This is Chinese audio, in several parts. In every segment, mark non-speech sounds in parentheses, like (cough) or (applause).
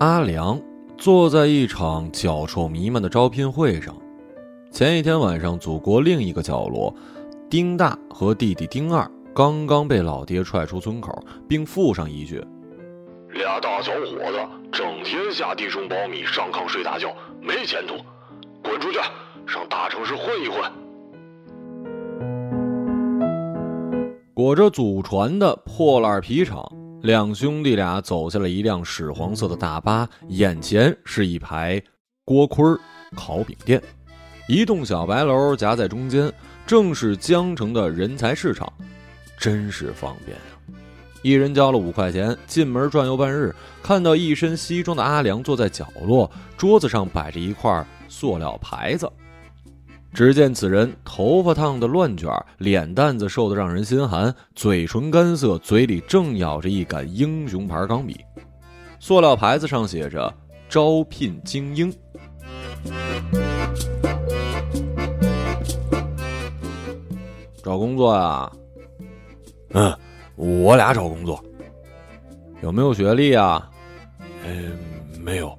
阿良坐在一场脚臭弥漫的招聘会上。前一天晚上，祖国另一个角落，丁大和弟弟丁二刚刚被老爹踹出村口，并附上一句：“俩大小伙子整天下地种苞米，上炕睡大觉，没前途，滚出去，上大城市混一混。”裹着祖传的破烂皮厂，两兄弟俩走下了一辆屎黄色的大巴，眼前是一排锅盔烤饼店，一栋小白楼夹在中间，正是江城的人才市场，真是方便啊！一人交了五块钱，进门转悠半日，看到一身西装的阿良坐在角落，桌子上摆着一块塑料牌子。只见此人头发烫得乱卷，脸蛋子瘦得让人心寒，嘴唇干涩，嘴里正咬着一杆英雄牌钢笔。塑料牌子上写着“招聘精英”。找工作呀？嗯，我俩找工作。有没有学历啊？嗯，没有。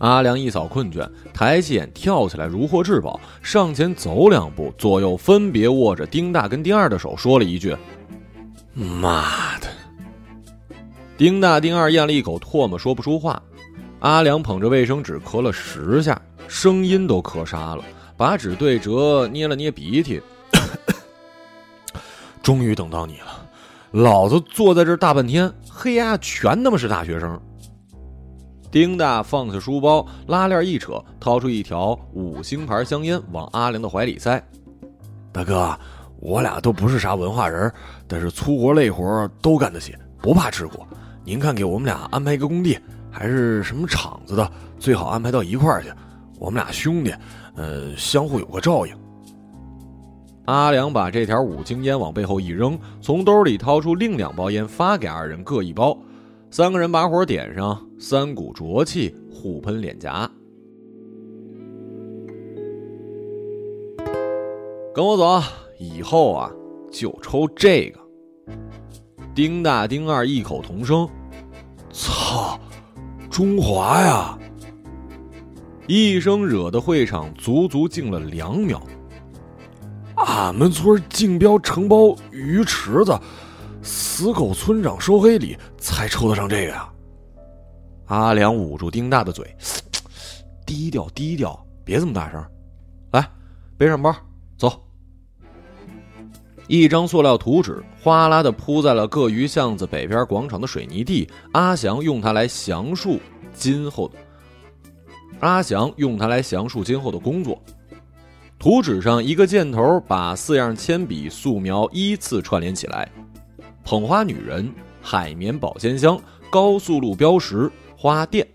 阿良一扫困倦，抬起眼，跳起来，如获至宝，上前走两步，左右分别握着丁大跟丁二的手，说了一句：“妈的！”丁大、丁二咽了一口唾沫，说不出话。阿良捧着卫生纸咳了十下，声音都咳沙了，把纸对折，捏了捏鼻涕。(coughs) 终于等到你了，老子坐在这大半天，嘿呀，全他妈是大学生。丁大放下书包，拉链一扯，掏出一条五星牌香烟，往阿良的怀里塞。大哥，我俩都不是啥文化人，但是粗活累活都干得起，不怕吃苦。您看，给我们俩安排一个工地，还是什么厂子的，最好安排到一块儿去。我们俩兄弟，呃，相互有个照应。阿良把这条五星烟往背后一扔，从兜里掏出另两包烟，发给二人各一包。三个人把火点上，三股浊气互喷脸颊。跟我走，以后啊就抽这个。丁大、丁二异口同声：“操，中华呀！”一声惹得会场足足静了两秒。俺们村竞标承包鱼池子。死狗村长收黑礼才抽得上这个呀！阿良捂住丁大的嘴，低调低调，别这么大声。来，背上包，走。一张塑料图纸哗啦的铺在了各鱼巷子北边广场的水泥地。阿祥用它来详述今后的。阿祥用它来详述今后的工作。图纸上一个箭头把四样铅笔素描依次串联起来。捧花女人、海绵保鲜箱、高速路标识、花店，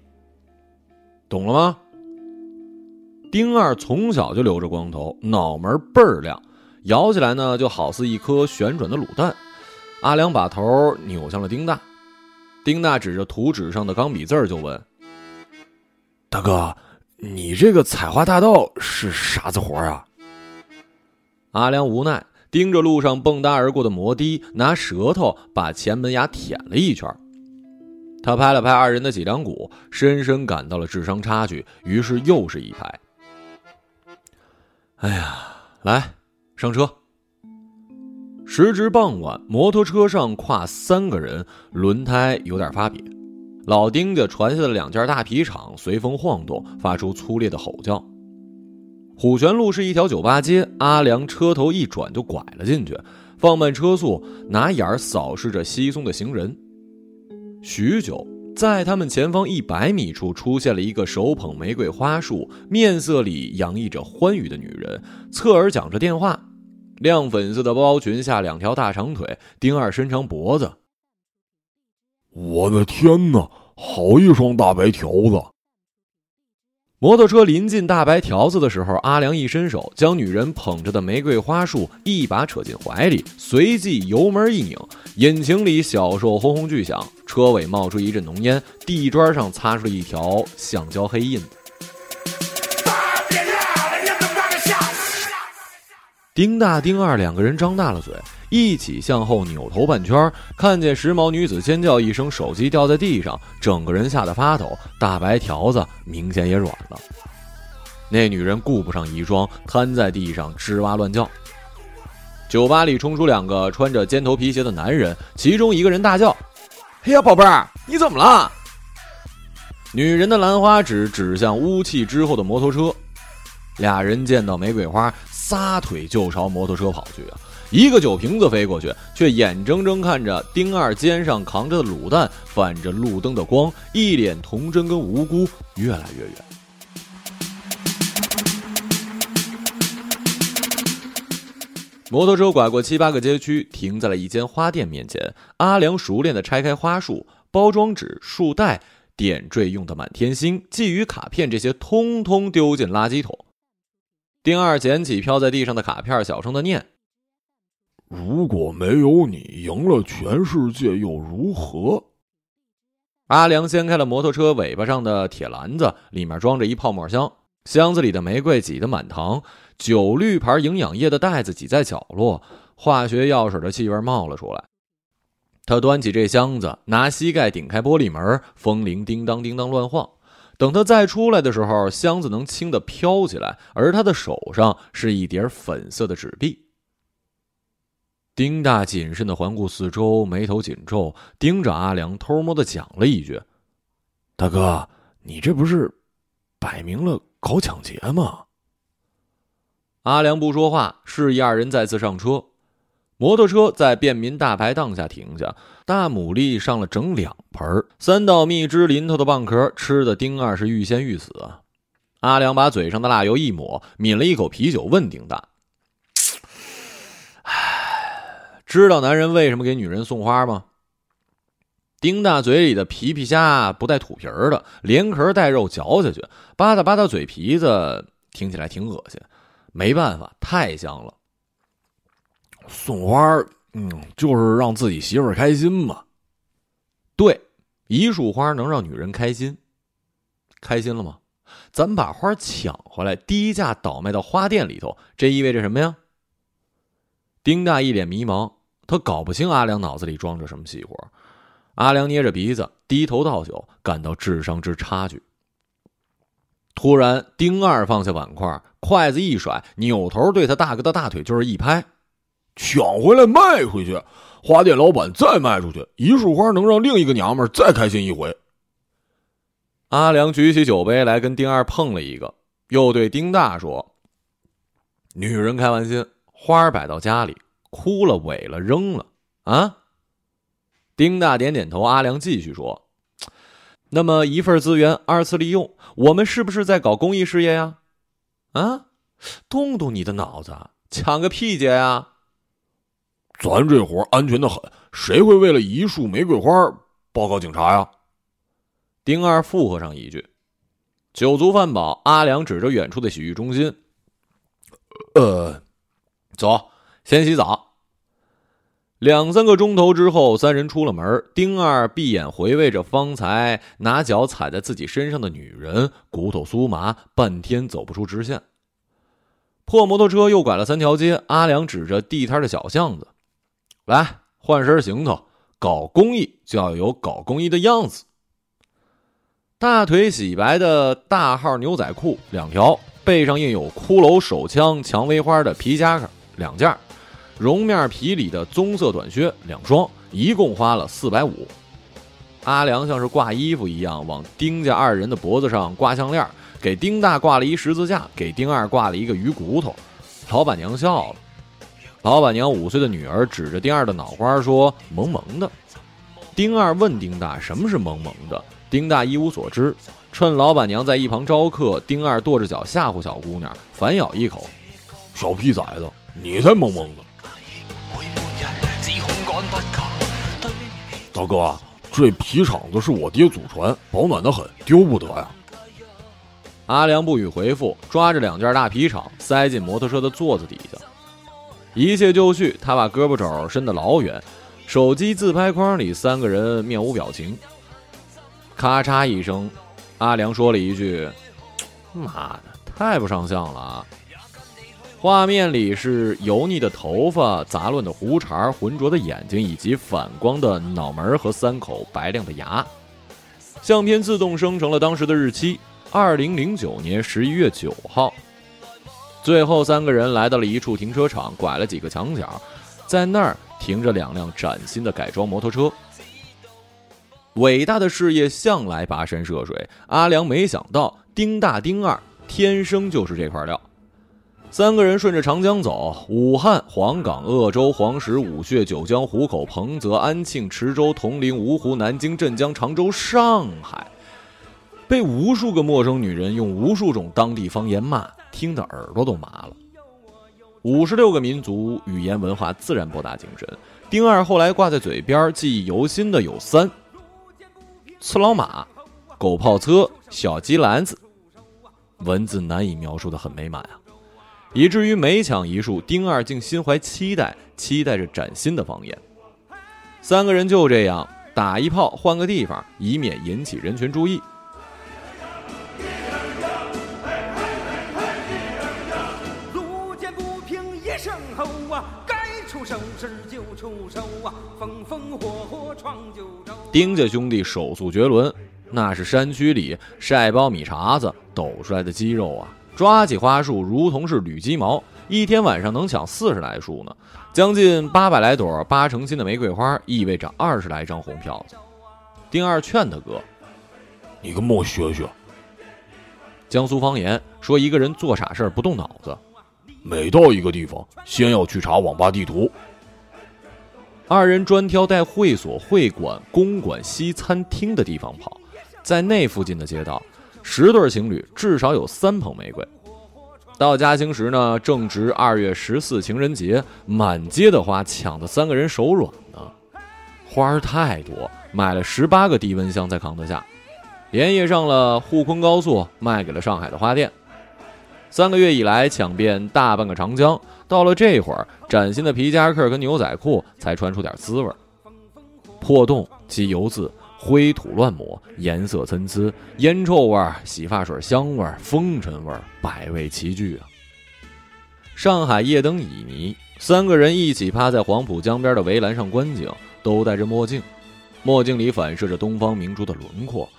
懂了吗？丁二从小就留着光头，脑门倍儿亮，摇起来呢就好似一颗旋转的卤蛋。阿良把头扭向了丁大，丁大指着图纸上的钢笔字就问：“大哥，你这个采花大盗是啥子活啊？”阿良无奈。盯着路上蹦跶而过的摩的，拿舌头把前门牙舔了一圈。他拍了拍二人的脊梁骨，深深感到了智商差距，于是又是一拍。哎呀，来，上车。时值傍晚，摩托车上跨三个人，轮胎有点发瘪。老丁家传下的两件大皮厂随风晃动，发出粗烈的吼叫。虎泉路是一条酒吧街，阿良车头一转就拐了进去，放慢车速，拿眼儿扫视着稀松的行人。许久，在他们前方一百米处出现了一个手捧玫瑰花束、面色里洋溢着欢愉的女人，侧耳讲着电话。亮粉色的包裙下两条大长腿，丁二伸长脖子。我的天哪，好一双大白条子！摩托车临近大白条子的时候，阿良一伸手，将女人捧着的玫瑰花束一把扯进怀里，随即油门一拧，引擎里小兽轰轰巨响，车尾冒出一阵浓烟，地砖上擦出了一条橡胶黑印子。丁大、丁二两个人张大了嘴，一起向后扭头半圈，看见时髦女子尖叫一声，手机掉在地上，整个人吓得发抖，大白条子明显也软了。那女人顾不上衣装，瘫在地上吱哇乱叫。酒吧里冲出两个穿着尖头皮鞋的男人，其中一个人大叫：“哎呀，宝贝儿，你怎么了？”女人的兰花指指向污气之后的摩托车，俩人见到玫瑰花，撒腿就朝摩托车跑去啊！一个酒瓶子飞过去，却眼睁睁看着丁二肩上扛着的卤蛋，泛着路灯的光，一脸童真跟无辜，越来越远。摩托车拐过七八个街区，停在了一间花店面前。阿良熟练地拆开花束、包装纸、束带、点缀用的满天星、寄语卡片，这些通通丢进垃圾桶。丁二捡起飘在地上的卡片，小声的念：“如果没有你，赢了全世界又如何？”阿良掀开了摩托车尾巴上的铁篮子，里面装着一泡沫箱，箱子里的玫瑰挤得满堂。酒绿牌营养液的袋子挤在角落，化学药水的气味冒了出来。他端起这箱子，拿膝盖顶开玻璃门，风铃叮当叮当乱晃。等他再出来的时候，箱子能轻的飘起来，而他的手上是一叠粉色的纸币。丁大谨慎的环顾四周，眉头紧皱，盯着阿良，偷摸的讲了一句：“大哥，你这不是摆明了搞抢劫吗？”阿良不说话，示意二人再次上车。摩托车在便民大排档下停下，大牡蛎上了整两盆，三道蜜汁淋头的蚌壳，吃的丁二是欲仙欲死啊！阿良把嘴上的辣油一抹，抿了一口啤酒，问丁大：“唉，知道男人为什么给女人送花吗？”丁大嘴里的皮皮虾不带土皮儿的，连壳带肉嚼下去，吧嗒吧嗒嘴皮子，听起来挺恶心。没办法，太香了。送花，嗯，就是让自己媳妇开心嘛。对，一束花能让女人开心，开心了吗？咱把花抢回来，低价倒卖到花店里头，这意味着什么呀？丁大一脸迷茫，他搞不清阿良脑子里装着什么细活。阿良捏着鼻子，低头倒酒，感到智商之差距。突然，丁二放下碗筷。筷子一甩，扭头对他大哥的大腿就是一拍，抢回来卖回去，花店老板再卖出去，一束花能让另一个娘们再开心一回。阿良举起酒杯来跟丁二碰了一个，又对丁大说：“女人开完心，花摆到家里，枯了萎了扔了啊。”丁大点点头。阿良继续说：“那么一份资源二次利用，我们是不是在搞公益事业呀？”啊，动动你的脑子，抢个屁劫呀！咱这活安全的很，谁会为了一束玫瑰花报告警察呀？丁二附和上一句。酒足饭饱，阿良指着远处的洗浴中心：“呃，走，先洗澡。”两三个钟头之后，三人出了门。丁二闭眼回味着方才拿脚踩在自己身上的女人，骨头酥麻，半天走不出直线。破摩托车又拐了三条街，阿良指着地摊的小巷子：“来，换身行头，搞公益就要有搞公益的样子。”大腿洗白的大号牛仔裤两条，背上印有骷髅手枪、蔷薇花的皮夹克两件。绒面皮里的棕色短靴两双，一共花了四百五。阿良像是挂衣服一样，往丁家二人的脖子上挂项链，给丁大挂了一十字架，给丁二挂了一个鱼骨头。老板娘笑了。老板娘五岁的女儿指着丁二的脑瓜说：“萌萌的。”丁二问丁大：“什么是萌萌的？”丁大一无所知。趁老板娘在一旁招客，丁二跺着脚吓唬小姑娘，反咬一口：“小屁崽子，你才萌萌的！”大哥，这皮厂子是我爹祖传，保暖的很，丢不得呀。阿良不予回复，抓着两件大皮厂塞进摩托车的座子底下。一切就绪，他把胳膊肘伸得老远，手机自拍框里三个人面无表情。咔嚓一声，阿良说了一句：“妈的，太不上相了啊！”画面里是油腻的头发、杂乱的胡茬、浑浊的眼睛，以及反光的脑门和三口白亮的牙。相片自动生成了当时的日期：二零零九年十一月九号。最后，三个人来到了一处停车场，拐了几个墙角，在那儿停着两辆崭新的改装摩托车。伟大的事业向来跋山涉水，阿良没想到丁大丁二天生就是这块料。三个人顺着长江走，武汉、黄冈、鄂州、黄石、武穴、九江、湖口、彭泽、安庆、池州、铜陵、芜湖、南京、镇江、常州、上海，被无数个陌生女人用无数种当地方言骂，听得耳朵都麻了。五十六个民族语言文化自然博大精深。丁二后来挂在嘴边、记忆犹新的有三：刺老马、狗炮车、小鸡篮子，文字难以描述的很美满啊。以至于每抢一树，丁二竟心怀期待，期待着崭新的方言。三个人就这样打一炮，换个地方，以免引起人群注意。手时就出手啊，风风火火闯九州。丁家兄弟手速绝伦，那是山区里晒苞米碴子抖出来的肌肉啊。抓起花束，如同是捋鸡毛，一天晚上能抢四十来束呢，将近八百来朵八成新的玫瑰花，意味着二十来张红票子。丁二劝他哥：“你跟我学学。”江苏方言说：“一个人做傻事不动脑子，每到一个地方，先要去查网吧地图。”二人专挑带会所、会馆、公馆、西餐厅的地方跑，在那附近的街道。十对情侣至少有三捧玫瑰。到嘉兴时呢，正值二月十四情人节，满街的花抢得三个人手软呢。花儿太多，买了十八个低温箱才扛得下，连夜上了沪昆高速，卖给了上海的花店。三个月以来，抢遍大半个长江。到了这会儿，崭新的皮夹克跟牛仔裤才穿出点滋味。破洞及油渍。灰土乱抹，颜色参差，烟臭味、洗发水香味、风尘味，百味齐聚啊！上海夜灯旖旎，三个人一起趴在黄浦江边的围栏上观景，都戴着墨镜，墨镜里反射着东方明珠的轮廓。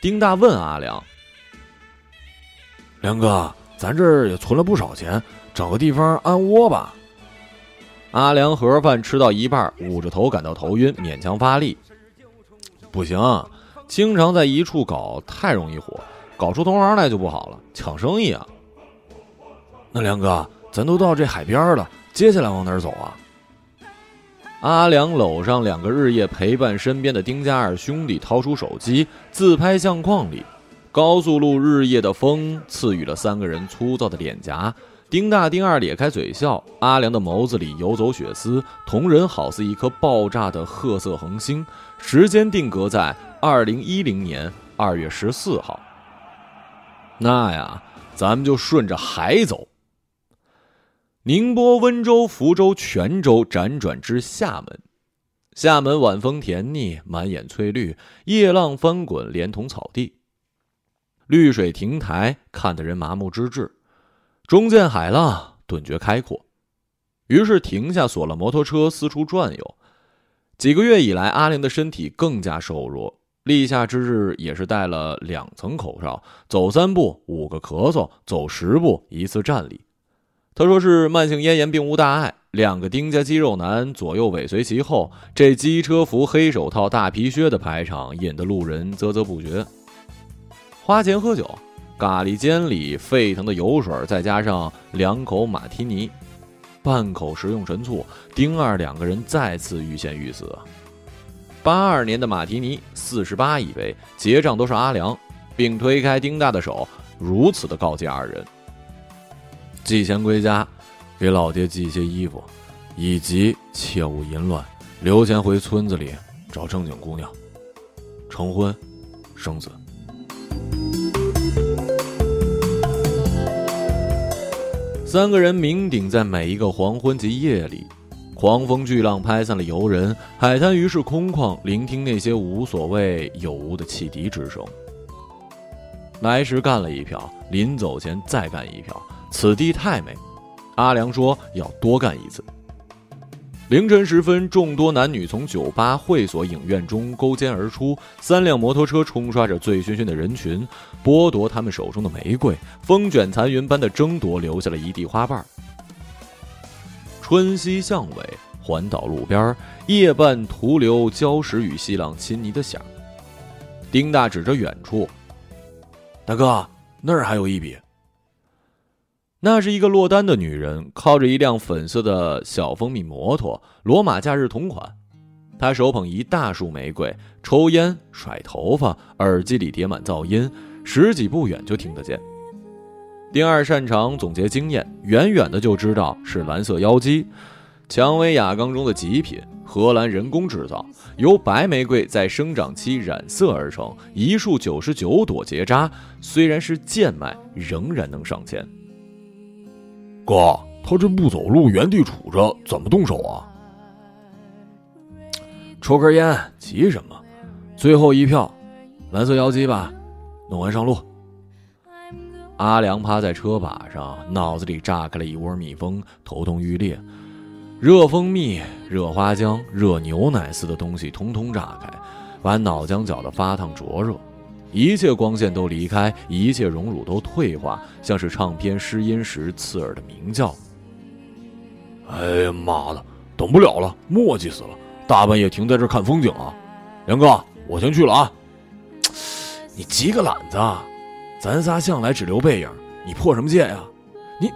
丁大问阿良：“梁哥，咱这儿也存了不少钱，找个地方安窝吧？”阿良盒饭吃到一半，捂着头感到头晕，勉强发力。不行，经常在一处搞太容易火，搞出同行来就不好了，抢生意啊。那梁哥，咱都到这海边了，接下来往哪走啊？阿良搂上两个日夜陪伴身边的丁家二兄弟，掏出手机自拍相框里，高速路日夜的风赐予了三个人粗糙的脸颊。丁大、丁二咧开嘴笑，阿良的眸子里游走血丝，同人好似一颗爆炸的褐色恒星。时间定格在二零一零年二月十四号。那呀，咱们就顺着海走。宁波、温州、福州、泉州，辗转至厦门。厦门晚风甜腻，满眼翠绿，夜浪翻滚，连同草地。绿水亭台，看得人麻木之至。中见海浪，顿觉开阔，于是停下，锁了摩托车，四处转悠。几个月以来，阿玲的身体更加瘦弱，立夏之日也是戴了两层口罩，走三步五个咳嗽，走十步一次站立。他说是慢性咽炎，并无大碍。两个丁家肌肉男左右尾随其后，这机车服、黑手套、大皮靴的排场，引得路人啧啧不绝。花钱喝酒。咖喱煎里沸腾的油水，再加上两口马提尼，半口食用陈醋，丁二两个人再次欲仙欲死。八二年的马提尼四十八一杯，结账都是阿良，并推开丁大的手，如此的告诫二人：寄钱归家，给老爹寄些衣服，以及切勿淫乱，留钱回村子里找正经姑娘，成婚，生子。三个人酩酊在每一个黄昏及夜里，狂风巨浪拍散了游人，海滩于是空旷，聆听那些无所谓有无的汽笛之声。来时干了一票，临走前再干一票。此地太美，阿良说要多干一次。凌晨时分，众多男女从酒吧、会所、影院中勾肩而出，三辆摩托车冲刷着醉醺醺的人群，剥夺他们手中的玫瑰，风卷残云般的争夺，留下了一地花瓣。春熙巷尾，环岛路边，夜半徒留礁石与细浪亲昵的响。丁大指着远处：“大哥，那儿还有一笔。”那是一个落单的女人，靠着一辆粉色的小蜂蜜摩托，罗马假日同款。她手捧一大束玫瑰，抽烟、甩头发，耳机里叠满噪音，十几步远就听得见。丁二擅长总结经验，远远的就知道是蓝色妖姬，蔷薇雅缸中的极品，荷兰人工制造，由白玫瑰在生长期染色而成，一束九十九朵结扎，虽然是贱卖，仍然能上千。哥，他这不走路，原地杵着，怎么动手啊？抽根烟，急什么？最后一票，蓝色妖姬吧，弄完上路。阿良趴在车把上，脑子里炸开了一窝蜜蜂，头痛欲裂。热蜂蜜、热花浆、热牛奶似的东西通通炸开，把脑浆搅得发烫灼热。一切光线都离开，一切荣辱都退化，像是唱片失音时刺耳的鸣叫。哎呀妈的，等不了了，磨叽死了！大半夜停在这看风景啊！杨哥，我先去了啊！你急个懒子，咱仨向来只留背影，你破什么戒呀？你……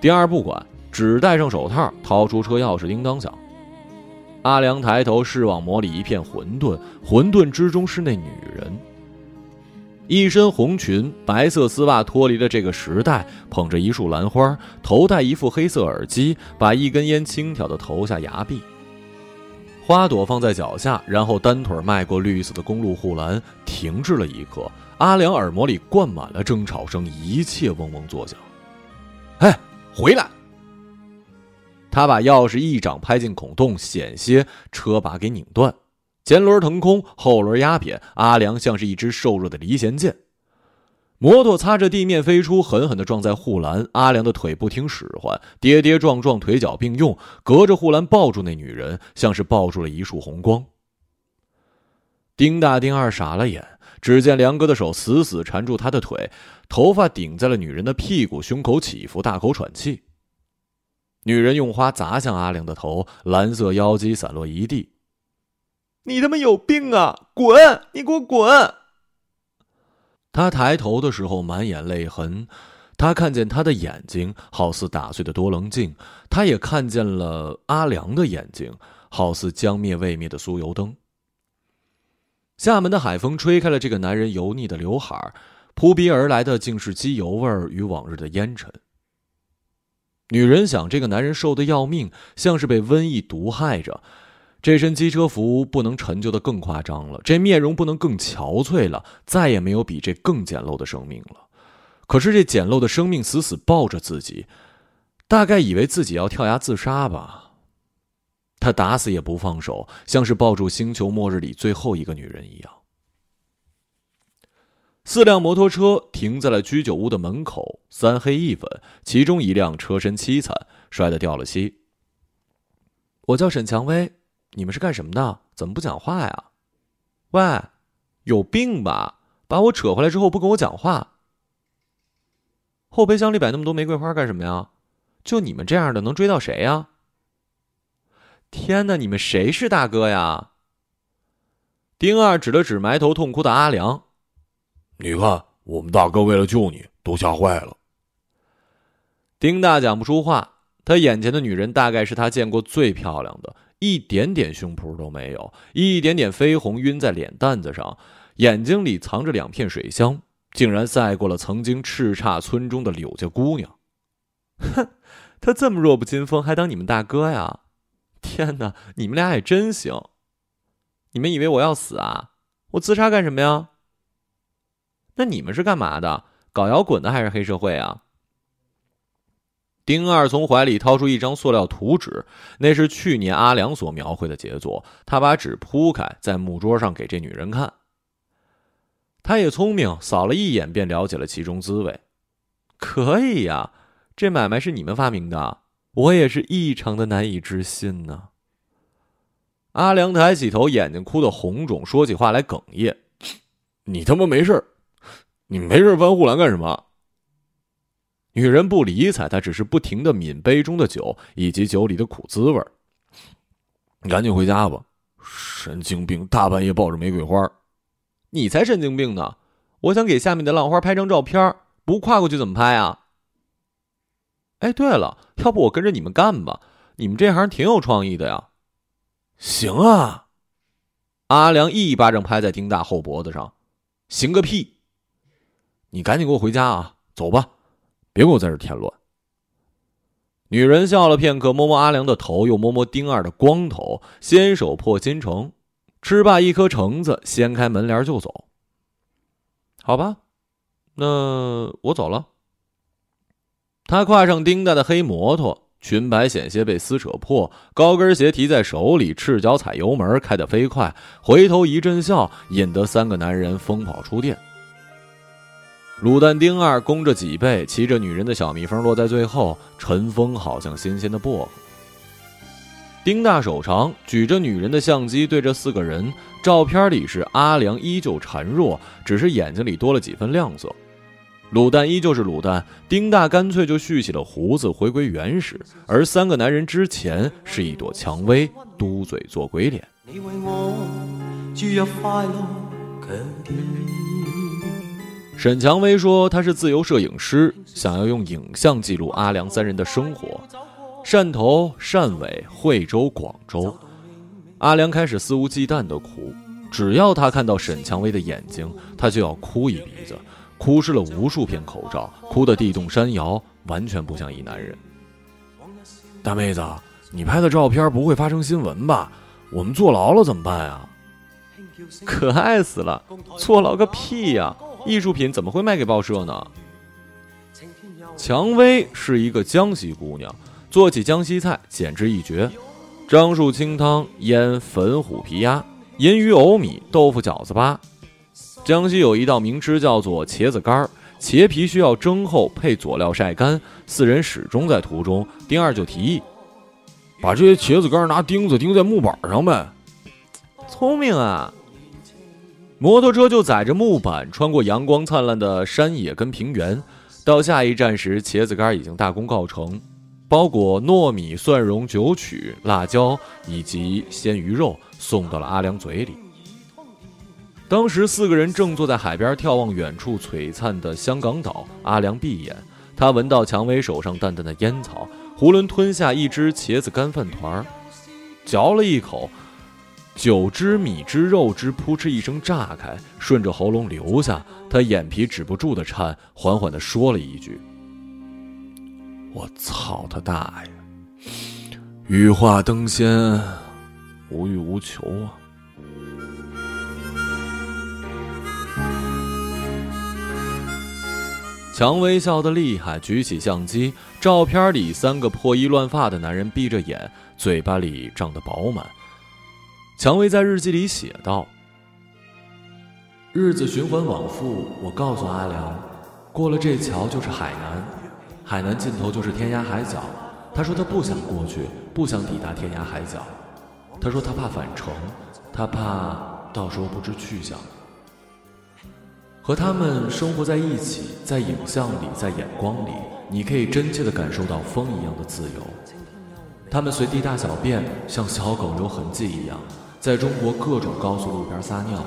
第二不管，只戴上手套，掏出车钥匙，叮当响。阿良抬头视网膜里一片混沌，混沌之中是那女人，一身红裙，白色丝袜脱离了这个时代，捧着一束兰花，头戴一副黑色耳机，把一根烟轻挑的投下崖壁。花朵放在脚下，然后单腿迈过绿色的公路护栏，停滞了一刻。阿良耳膜里灌满了争吵声，一切嗡嗡作响。哎，回来！他把钥匙一掌拍进孔洞，险些车把给拧断，前轮腾空，后轮压扁，阿良像是一只瘦弱的离弦箭，摩托擦着地面飞出，狠狠地撞在护栏。阿良的腿不听使唤，跌跌撞撞，腿脚并用，隔着护栏抱住那女人，像是抱住了一束红光。丁大、丁二傻了眼，只见梁哥的手死死缠住他的腿，头发顶在了女人的屁股，胸口起伏，大口喘气。女人用花砸向阿良的头，蓝色妖姬散落一地。你他妈有病啊！滚！你给我滚！他抬头的时候满眼泪痕，他看见他的眼睛好似打碎的多棱镜，他也看见了阿良的眼睛，好似将灭未灭的酥油灯。厦门的海风吹开了这个男人油腻的刘海扑鼻而来的竟是机油味儿与往日的烟尘。女人想，这个男人瘦得要命，像是被瘟疫毒害着。这身机车服不能陈旧的更夸张了，这面容不能更憔悴了，再也没有比这更简陋的生命了。可是这简陋的生命死死抱着自己，大概以为自己要跳崖自杀吧。他打死也不放手，像是抱住星球末日里最后一个女人一样。四辆摩托车停在了居酒屋的门口，三黑一粉，其中一辆车身凄惨，摔得掉了漆。我叫沈蔷薇，你们是干什么的？怎么不讲话呀？喂，有病吧？把我扯回来之后不跟我讲话。后备箱里摆那么多玫瑰花干什么呀？就你们这样的能追到谁呀？天哪，你们谁是大哥呀？丁二指了指埋头痛哭的阿良。你看，我们大哥为了救你，都吓坏了。丁大讲不出话，他眼前的女人大概是他见过最漂亮的，一点点胸脯都没有，一点点绯红晕在脸蛋子上，眼睛里藏着两片水香，竟然赛过了曾经叱咤村中的柳家姑娘。哼，他这么弱不禁风，还当你们大哥呀？天哪，你们俩也真行！你们以为我要死啊？我自杀干什么呀？那你们是干嘛的？搞摇滚的还是黑社会啊？丁二从怀里掏出一张塑料图纸，那是去年阿良所描绘的杰作。他把纸铺开，在木桌上给这女人看。他也聪明，扫了一眼便了解了其中滋味。可以呀，这买卖是你们发明的，我也是异常的难以置信呢。阿良抬起头，眼睛哭得红肿，说起话来哽咽：“ (sniffs) 你他妈没事你没事翻护栏干什么？”女人不理睬他，只是不停的抿杯中的酒以及酒里的苦滋味你赶紧回家吧，神经病！大半夜抱着玫瑰花，你才神经病呢！我想给下面的浪花拍张照片，不跨过去怎么拍啊？哎，对了，要不我跟着你们干吧？你们这行挺有创意的呀。行啊！阿良一巴掌拍在丁大后脖子上，行个屁！你赶紧给我回家啊！走吧，别给我在这添乱。女人笑了片刻，摸摸阿良的头，又摸摸丁二的光头，先手破金城，吃罢一颗橙子，掀开门帘就走。好吧，那我走了。他跨上丁大的黑摩托。裙摆险些被撕扯破，高跟鞋提在手里，赤脚踩油门，开得飞快。回头一阵笑，引得三个男人疯跑出店。卤蛋丁二弓着脊背，骑着女人的小蜜蜂落在最后，尘封好像新鲜的薄荷。丁大手长，举着女人的相机对着四个人，照片里是阿良依旧孱弱，只是眼睛里多了几分亮色。卤蛋依旧是卤蛋，丁大干脆就蓄起了胡子，回归原始。而三个男人之前是一朵蔷薇，嘟嘴做鬼脸。沈蔷薇说：“她是自由摄影师，想要用影像记录阿良三人的生活。汕头、汕尾、惠州、广州，阿良开始肆无忌惮地哭。只要他看到沈蔷薇的眼睛，他就要哭一鼻子。”哭湿了无数片口罩，哭得地动山摇，完全不像一男人。大妹子，你拍的照片不会发生新闻吧？我们坐牢了怎么办啊？可爱死了！坐牢个屁呀！艺术品怎么会卖给报社呢？蔷薇是一个江西姑娘，做起江西菜简直一绝：樟树清汤、腌粉虎皮鸭、银鱼藕米、豆腐饺子粑。江西有一道名吃叫做茄子干儿，茄皮需要蒸后配佐料晒干。四人始终在途中，丁二就提议，把这些茄子干拿钉子钉在木板上呗。聪明啊！摩托车就载着木板穿过阳光灿烂的山野跟平原，到下一站时，茄子干已经大功告成，包裹糯米、蒜蓉、酒曲、辣椒以及鲜鱼肉送到了阿良嘴里。当时四个人正坐在海边眺望远处璀璨的香港岛。阿良闭眼，他闻到蔷薇手上淡淡的烟草，囫囵吞下一只茄子干饭团，嚼了一口，酒汁、米汁、肉汁扑哧一声炸开，顺着喉咙流下。他眼皮止不住的颤，缓缓地说了一句：“我操他大爷！羽化登仙，无欲无求啊！”蔷薇笑得厉害，举起相机。照片里三个破衣乱发的男人闭着眼，嘴巴里胀得饱满。蔷薇在日记里写道：“日子循环往复，我告诉阿良，过了这桥就是海南，海南尽头就是天涯海角。他说他不想过去，不想抵达天涯海角。他说他怕返程，他怕到时候不知去向。”和他们生活在一起，在影像里，在眼光里，你可以真切地感受到风一样的自由。他们随地大小便，像小狗留痕迹一样，在中国各种高速路边撒尿。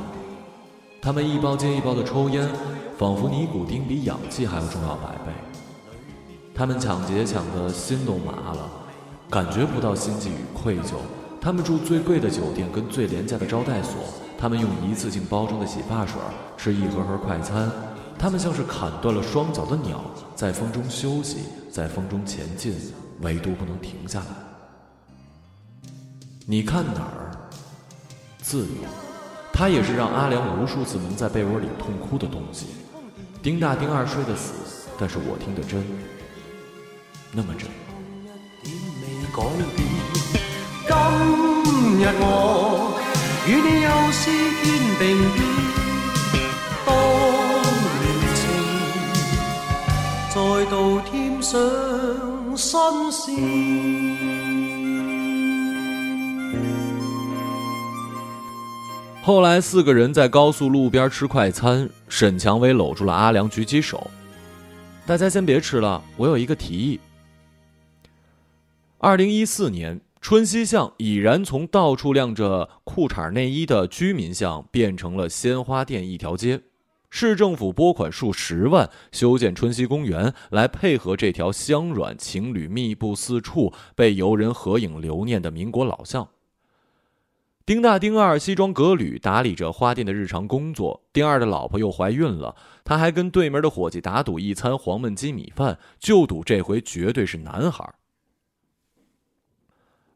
他们一包接一包的抽烟，仿佛尼古丁比氧气还要重要百倍。他们抢劫抢得心都麻了，感觉不到心悸与愧疚。他们住最贵的酒店，跟最廉价的招待所。他们用一次性包装的洗发水吃一盒盒快餐，他们像是砍断了双脚的鸟，在风中休息，在风中前进，唯独不能停下来。你看哪儿？自由，它也是让阿良无数次蒙在被窝里痛哭的东西。丁大丁二睡得死，但是我听得真，那么真。今日我。与你又是坚定于当年情，再度添上。新鲜。后来四个人在高速路边吃快餐，沈蔷薇搂住了阿良，举起手：“大家先别吃了，我有一个提议。”二零一四年，春熙巷已然从到处晾着裤衩内衣的居民巷变成了鲜花店一条街。市政府拨款数十万修建春熙公园，来配合这条香软情侣密布四处、被游人合影留念的民国老巷。丁大、丁二西装革履打理着花店的日常工作。丁二的老婆又怀孕了，他还跟对门的伙计打赌一餐黄焖鸡米饭，就赌这回绝对是男孩。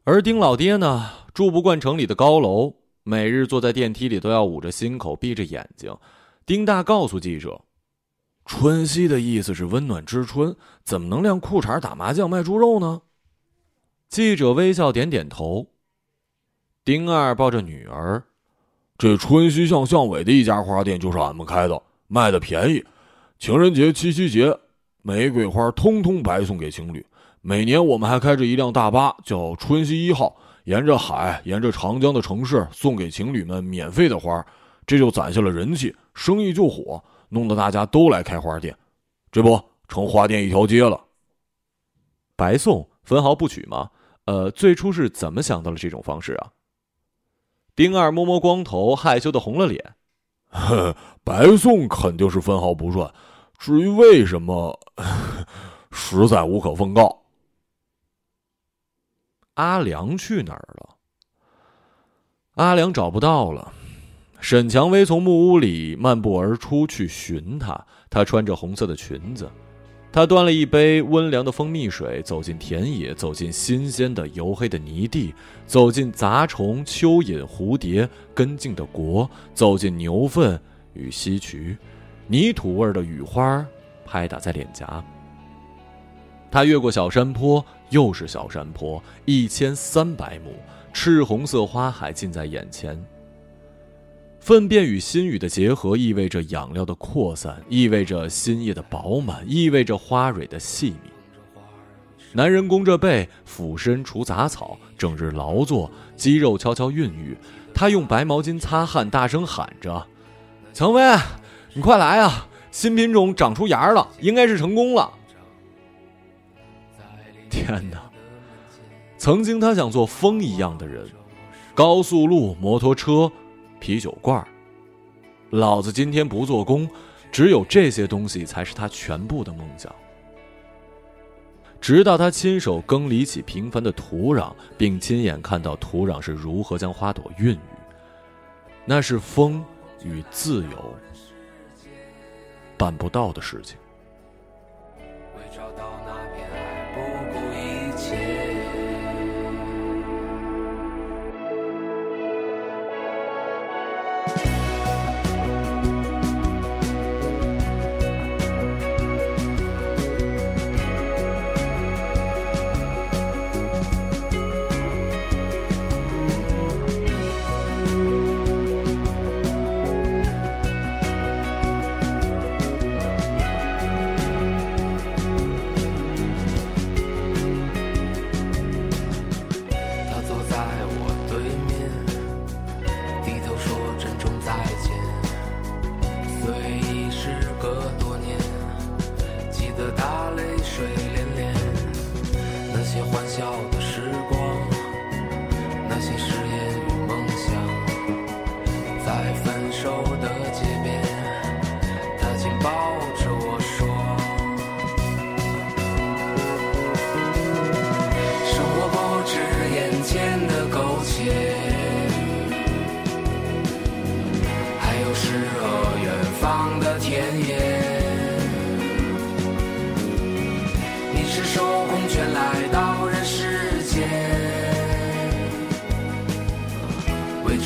而丁老爹呢，住不惯城里的高楼，每日坐在电梯里都要捂着心口，闭着眼睛。丁大告诉记者：“春熙的意思是温暖之春，怎么能晾裤衩打麻将卖猪肉呢？”记者微笑点点头。丁二抱着女儿，这春熙巷巷尾的一家花店就是俺们开的，卖的便宜。情人节、七夕节，玫瑰花通通白送给情侣。每年我们还开着一辆大巴，叫春熙一号，沿着海，沿着长江的城市送给情侣们免费的花，这就攒下了人气，生意就火，弄得大家都来开花店，这不成花店一条街了。白送分毫不取吗？呃，最初是怎么想到了这种方式啊？丁二摸摸光头，害羞的红了脸。呵白送肯定是分毫不赚，至于为什么，(laughs) 实在无可奉告。阿良去哪儿了？阿良找不到了。沈蔷薇从木屋里漫步而出，去寻他。她穿着红色的裙子。他端了一杯温凉的蜂蜜水，走进田野，走进新鲜的黝黑的泥地，走进杂虫、蚯蚓、蝴蝶根茎的国，走进牛粪与西渠，泥土味的雨花拍打在脸颊。他越过小山坡，又是小山坡，一千三百亩，赤红色花海近在眼前。粪便与心语的结合，意味着养料的扩散，意味着心叶的饱满，意味着花蕊的细密。男人弓着背，俯身除杂草，整日劳作，肌肉悄悄孕育。他用白毛巾擦汗，大声喊着：“蔷薇，你快来啊！新品种长出芽了，应该是成功了。”天哪！曾经他想做风一样的人，高速路、摩托车。啤酒罐老子今天不做工，只有这些东西才是他全部的梦想。直到他亲手耕犁起平凡的土壤，并亲眼看到土壤是如何将花朵孕育，那是风与自由办不到的事情。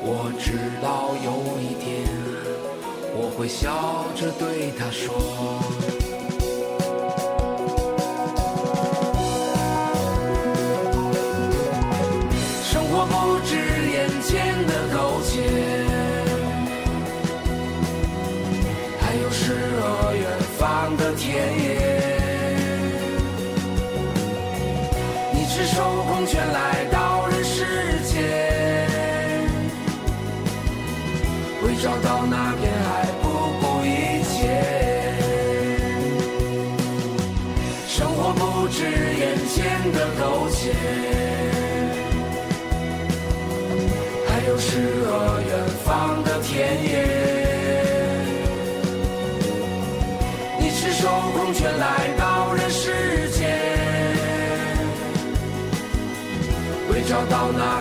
我知道有一天我会笑着对他说。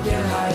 遍海。